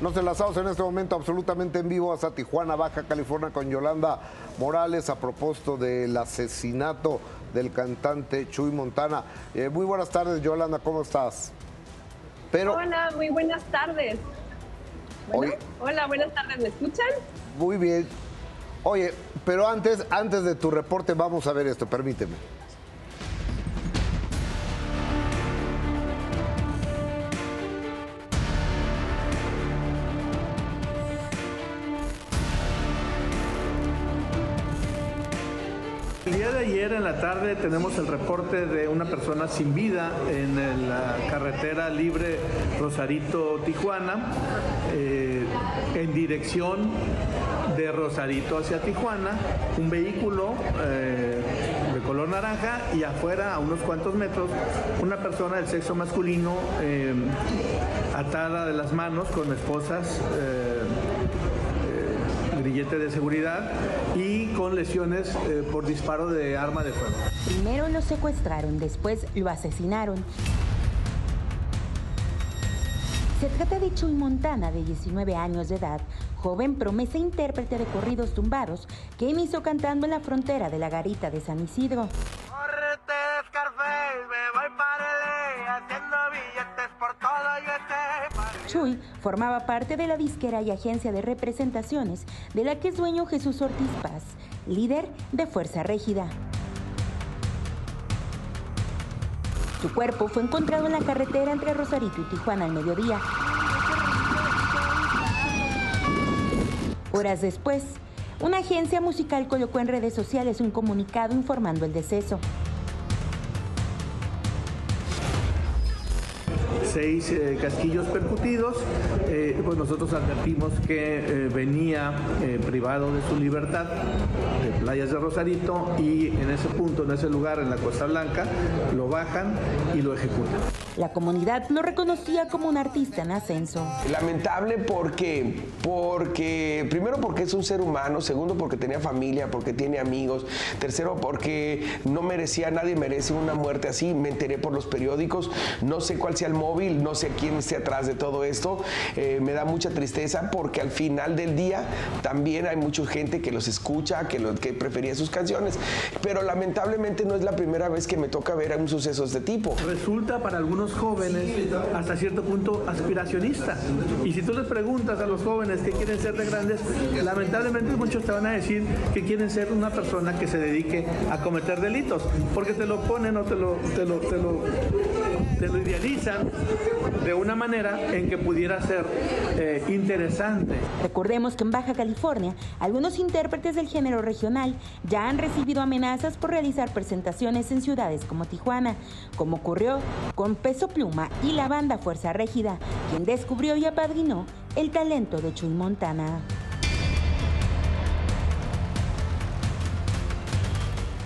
Nos enlazamos en este momento absolutamente en vivo hasta Tijuana, Baja California, con Yolanda Morales a propósito del asesinato del cantante Chuy Montana. Eh, muy buenas tardes, Yolanda, ¿cómo estás? Pero, hola, muy buenas tardes. hola, buenas tardes, ¿me escuchan? Muy bien. Oye, pero antes, antes de tu reporte vamos a ver esto, permíteme. Ayer en la tarde tenemos el reporte de una persona sin vida en la carretera libre Rosarito-Tijuana, eh, en dirección de Rosarito hacia Tijuana, un vehículo eh, de color naranja y afuera a unos cuantos metros una persona del sexo masculino eh, atada de las manos con esposas grillete de seguridad y con lesiones eh, por disparo de arma de fuego. Primero lo secuestraron, después lo asesinaron. Se trata de Chuy Montana, de 19 años de edad, joven promesa intérprete de corridos tumbados, que inició cantando en la frontera de la garita de San Isidro. Chuy formaba parte de la disquera y agencia de representaciones de la que es dueño Jesús Ortiz Paz, líder de Fuerza Régida. Su cuerpo fue encontrado en la carretera entre Rosarito y Tijuana al mediodía. Horas después, una agencia musical colocó en redes sociales un comunicado informando el deceso. Seis eh, casquillos percutidos, eh, pues nosotros advertimos que eh, venía privado de su libertad de playas de Rosarito y en ese punto, en ese lugar, en la Costa Blanca, lo bajan y lo ejecutan. La comunidad lo reconocía como un artista en ascenso. Lamentable porque, porque, primero porque es un ser humano, segundo porque tenía familia, porque tiene amigos, tercero porque no merecía, nadie merece una muerte así, me enteré por los periódicos, no sé cuál sea el móvil no sé quién esté atrás de todo esto. Eh, me da mucha tristeza porque al final del día también hay mucha gente que los escucha, que, que prefería sus canciones, pero lamentablemente no es la primera vez que me toca ver un suceso de este tipo. Resulta para algunos jóvenes hasta cierto punto aspiracionista. Y si tú les preguntas a los jóvenes qué quieren ser de grandes, lamentablemente muchos te van a decir que quieren ser una persona que se dedique a cometer delitos, porque te lo ponen o te lo, te lo, te lo, te lo idealizan de una manera en que pudiera ser eh, interesante. Recordemos que en Baja California, algunos intérpretes del género regional ya han recibido amenazas por realizar presentaciones en ciudades como Tijuana, como ocurrió con Peso Pluma y la banda Fuerza Régida, quien descubrió y apadrinó el talento de Chuy Montana.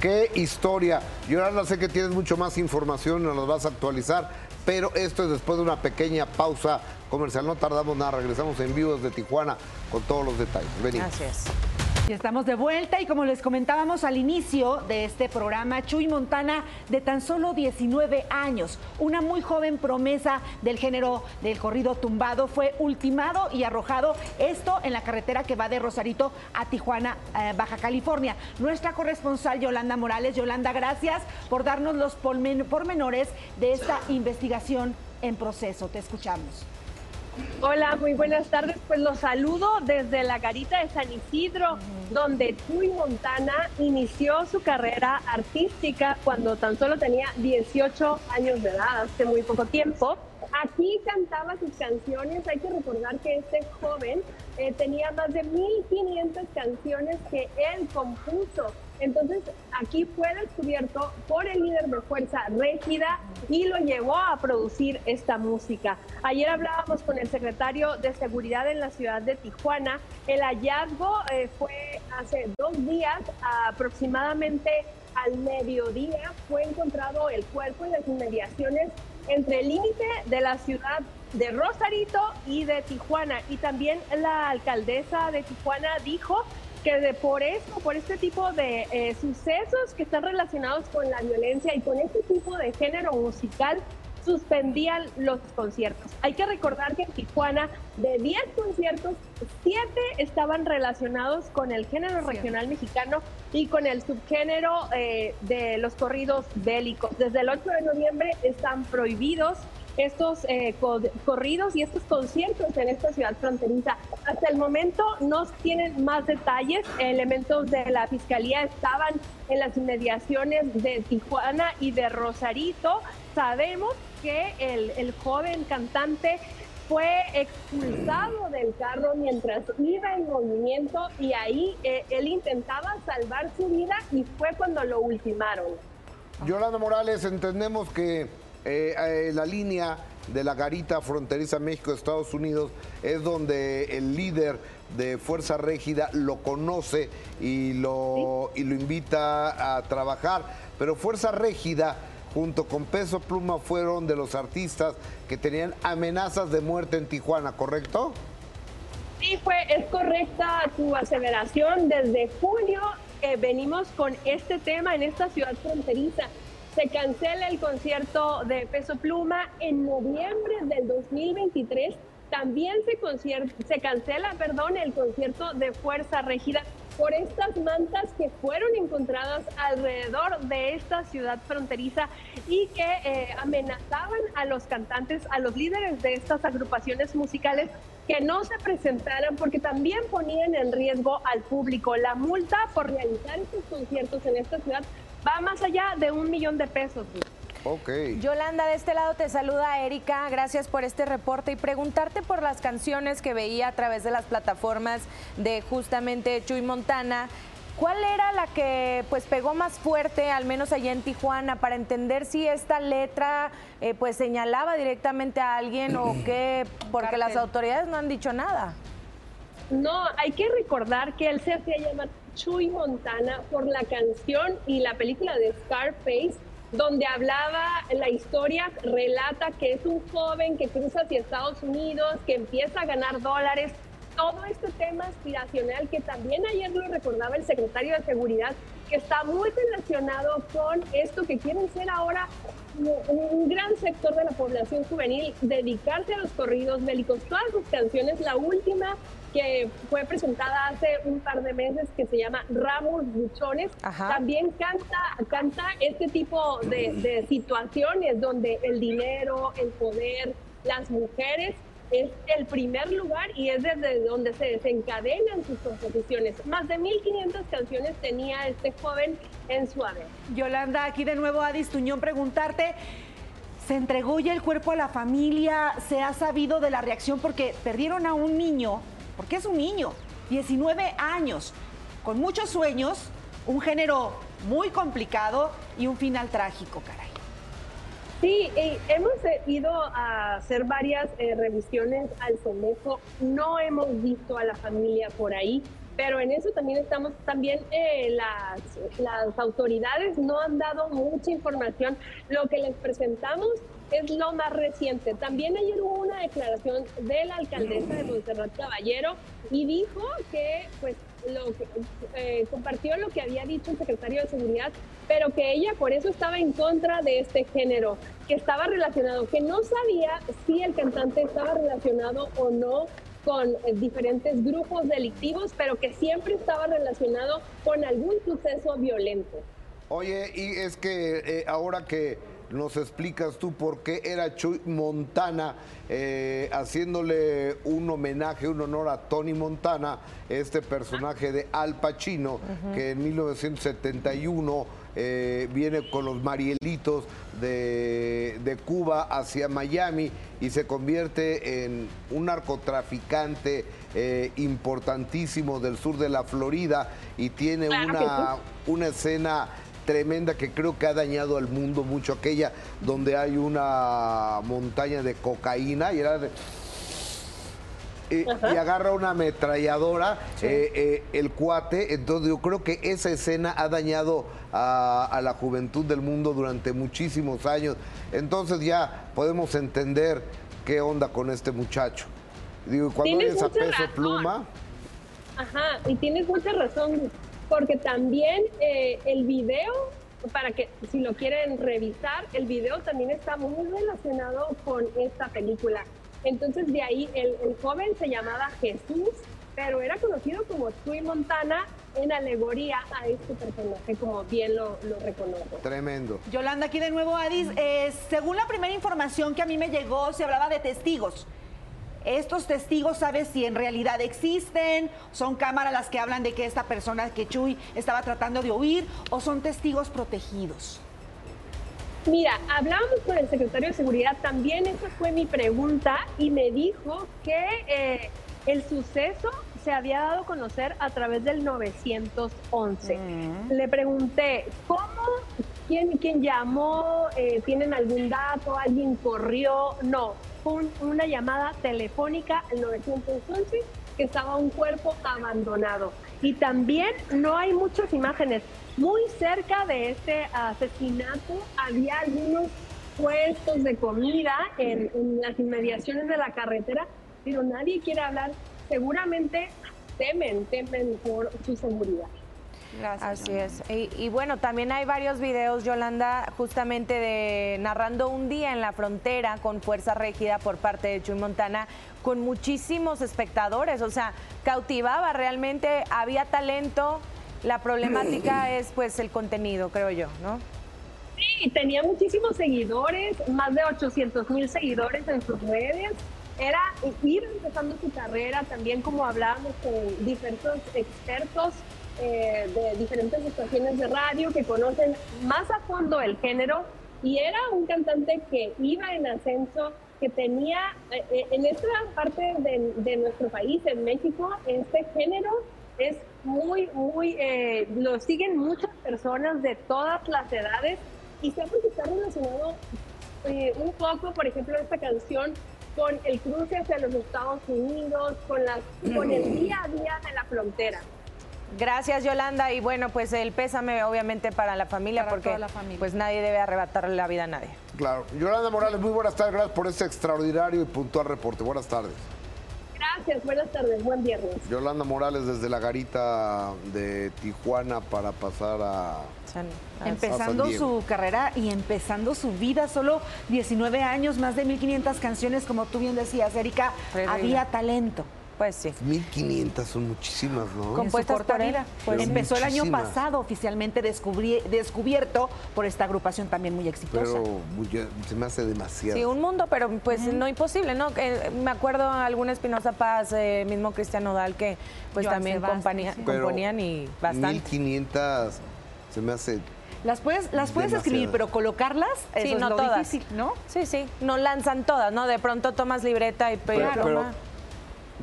Qué historia. Yo ahora sé que tienes mucho más información, nos las vas a actualizar pero esto es después de una pequeña pausa comercial. No tardamos nada, regresamos en vivo desde Tijuana con todos los detalles. Venimos. Gracias. Estamos de vuelta y como les comentábamos al inicio de este programa, Chuy Montana de tan solo 19 años, una muy joven promesa del género del corrido tumbado, fue ultimado y arrojado esto en la carretera que va de Rosarito a Tijuana, eh, Baja California. Nuestra corresponsal Yolanda Morales, Yolanda, gracias por darnos los pormenores de esta investigación en proceso. Te escuchamos. Hola, muy buenas tardes. Pues los saludo desde la garita de San Isidro, donde Chuy Montana inició su carrera artística cuando tan solo tenía 18 años de edad, hace muy poco tiempo. Aquí cantaba sus canciones. Hay que recordar que este joven eh, tenía más de 1.500 canciones que él compuso. Entonces, aquí fue descubierto por el líder de Fuerza Régida y lo llevó a producir esta música. Ayer hablábamos con el secretario de Seguridad en la ciudad de Tijuana. El hallazgo eh, fue hace dos días, aproximadamente al mediodía, fue encontrado el cuerpo en las inmediaciones entre el límite de la ciudad de Rosarito y de Tijuana. Y también la alcaldesa de Tijuana dijo que de por eso, por este tipo de eh, sucesos que están relacionados con la violencia y con este tipo de género musical, suspendían los conciertos. Hay que recordar que en Tijuana, de 10 conciertos, 7 estaban relacionados con el género regional mexicano y con el subgénero eh, de los corridos bélicos. Desde el 8 de noviembre están prohibidos estos eh, corridos y estos conciertos en esta ciudad fronteriza. Hasta el momento no tienen más detalles. Elementos de la fiscalía estaban en las inmediaciones de Tijuana y de Rosarito. Sabemos que el, el joven cantante fue expulsado del carro mientras iba en movimiento y ahí eh, él intentaba salvar su vida y fue cuando lo ultimaron. Yolanda Morales, entendemos que eh, eh, la línea de la garita fronteriza México-Estados Unidos es donde el líder de Fuerza Régida lo conoce y lo, y lo invita a trabajar. Pero Fuerza Régida junto con Peso Pluma fueron de los artistas que tenían amenazas de muerte en Tijuana, ¿correcto? Sí, fue, es correcta tu aseveración. Desde julio eh, venimos con este tema en esta ciudad fronteriza se cancela el concierto de Peso Pluma en noviembre del 2023. También se, se cancela perdón, el concierto de Fuerza Regida por estas mantas que fueron encontradas alrededor de esta ciudad fronteriza y que eh, amenazaban a los cantantes, a los líderes de estas agrupaciones musicales que no se presentaran porque también ponían en riesgo al público. La multa por realizar estos conciertos en esta ciudad va más allá de un millón de pesos. Ok. Yolanda, de este lado te saluda Erika, gracias por este reporte y preguntarte por las canciones que veía a través de las plataformas de justamente Chuy Montana. ¿Cuál era la que pues pegó más fuerte, al menos allá en Tijuana, para entender si esta letra eh, pues señalaba directamente a alguien o qué? Porque las autoridades no han dicho nada. No, hay que recordar que él se hacía llamar Chuy Montana por la canción y la película de Scarface, donde hablaba la historia, relata que es un joven que cruza hacia Estados Unidos, que empieza a ganar dólares, todo este tema aspiracional que también ayer lo recordaba el secretario de Seguridad, que está muy relacionado con esto que quieren ser ahora un gran sector de la población juvenil, dedicarse a los corridos bélicos. Todas sus canciones, la última que fue presentada hace un par de meses que se llama Ramos Buchones, también canta, canta este tipo de, de situaciones donde el dinero, el poder, las mujeres es el primer lugar y es desde donde se desencadenan sus composiciones. Más de 1.500 canciones tenía este joven en su haber. Yolanda, aquí de nuevo Adis Tuñón preguntarte. ¿Se entregó ya el cuerpo a la familia? ¿Se ha sabido de la reacción? Porque perdieron a un niño porque es un niño, 19 años, con muchos sueños, un género muy complicado y un final trágico, caray. Sí, hemos ido a hacer varias eh, revisiones al somejo, no hemos visto a la familia por ahí, pero en eso también estamos, también eh, las, las autoridades no han dado mucha información. Lo que les presentamos es lo más reciente. También ayer hubo una declaración de la alcaldesa de Montserrat Caballero y dijo que, pues, eh, compartió lo que había dicho el secretario de Seguridad, pero que ella por eso estaba en contra de este género, que estaba relacionado, que no sabía si el cantante estaba relacionado o no con eh, diferentes grupos delictivos, pero que siempre estaba relacionado con algún suceso violento. Oye, y es que eh, ahora que nos explicas tú por qué era Chuy Montana eh, haciéndole un homenaje, un honor a Tony Montana, este personaje de Al Pacino, que en 1971 eh, viene con los Marielitos de, de, Cuba hacia Miami y se convierte en un narcotraficante eh, importantísimo del sur de la Florida y tiene una, una escena tremenda que creo que ha dañado al mundo mucho, aquella donde hay una montaña de cocaína y era y, agarra una ametralladora eh, eh, el cuate. Entonces yo creo que esa escena ha dañado a, la juventud del mundo durante muchísimos años. Entonces ya podemos entender qué onda con este muchacho. Digo, cuando eres a peso pluma. Ajá, y tienes mucha razón porque también eh, el video para que si lo quieren revisar, el video también está muy relacionado con esta película. Entonces de ahí el, joven se llamaba Jesús, pero era conocido como Chuy Montana en alegoría a este personaje, como bien lo, lo reconoce. Tremendo. Yolanda, aquí de nuevo, Adis. Eh, según la primera información que a mí me llegó, se hablaba de testigos. ¿Estos testigos sabes si en realidad existen? ¿Son cámaras las que hablan de que esta persona, que Chuy, estaba tratando de huir? ¿O son testigos protegidos? Mira, hablábamos con el secretario de Seguridad, también esa fue mi pregunta, y me dijo que eh, el suceso se había dado a conocer a través del 911. Mm. Le pregunté, ¿cómo? ¿Quién, quién llamó? Eh, ¿Tienen algún dato? ¿Alguien corrió? No, una llamada telefónica al 911 que estaba un cuerpo abandonado. Y también no hay muchas imágenes. Muy cerca de este asesinato había algunos puestos de comida en, las inmediaciones de la carretera, pero nadie quiere hablar. Seguramente temen, temen por su seguridad. Gracias. Así es. Y, bueno, también hay varios videos, Yolanda, justamente de narrando un día en la frontera con fuerza rígida por parte de Chuy Montana, con muchísimos espectadores. O sea, cautivaba realmente, había talento, la problemática es pues el contenido, creo yo, ¿no? Sí, tenía muchísimos seguidores, más de 800 mil seguidores en sus redes. Era ir empezando su carrera, también como hablábamos con diferentes expertos eh, de diferentes estaciones de radio que conocen más a fondo el género y era un cantante que iba en ascenso, que tenía eh, eh, en esta parte de, de, nuestro país, en México, este género es muy, muy, eh, lo siguen muchas personas de todas las edades y siempre está relacionado eh, un poco, por ejemplo, esta canción con el cruce hacia los Estados Unidos, con, las, con el día a día de la frontera. Gracias Yolanda y bueno pues el pésame obviamente para la familia porque pues nadie debe arrebatarle la vida a nadie. Claro. Yolanda Morales, muy buenas tardes, gracias por este extraordinario y puntual reporte. Buenas tardes. Gracias, buenas tardes, buen viernes. Yolanda Morales desde la garita de Tijuana para pasar a... empezando su carrera y empezando su vida, solo 19 años, más de 1.500 canciones, como tú bien decías, Erika, había talento. Pues sí. 1500 son muchísimas, ¿no? Compuestas por él. Pues empezó el año pasado oficialmente descubierto por esta agrupación también muy exitosa. Pero se me hace demasiado. Sí, un mundo, pero pues no imposible, ¿no? me acuerdo alguna Espinosa Paz, eh, mismo Cristiano Dal, que pues también componían y bastante. 1500 se me hace las puedes, las puedes escribir, pero colocarlas sí, no todas. difícil, ¿no? Sí, sí, no lanzan todas, ¿no? De pronto tomas libreta y pero,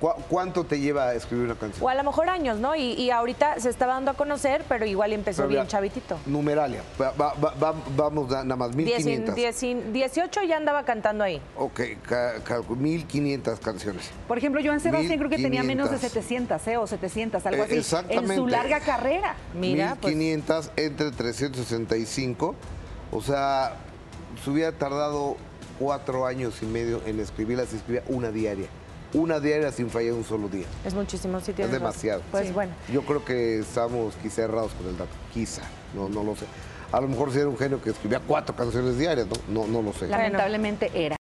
¿Cuánto te lleva a escribir una canción? O a lo mejor años, ¿no? Y, ahorita se estaba dando a conocer, pero igual empezó bien chavitito. Numeralia, vamos nada más, 1500. 18 ya andaba cantando ahí. Ok, 1500 canciones. Por ejemplo, Joan Sebastián creo que tenía menos de 700, ¿eh? O 700, algo así. Exactamente. En su larga carrera. Mira, 1500 pues. entre 365. O sea, se hubiera tardado cuatro años y medio en escribirlas, escribía una diaria una diaria sin fallar un solo día. Es muchísimo, sí Es demasiado. Pues bueno. Yo creo que estamos quizá errados con el dato, quizá, no, no lo sé. A lo mejor si era un genio que escribía cuatro canciones diarias, ¿no? No, no lo sé. Lamentablemente era.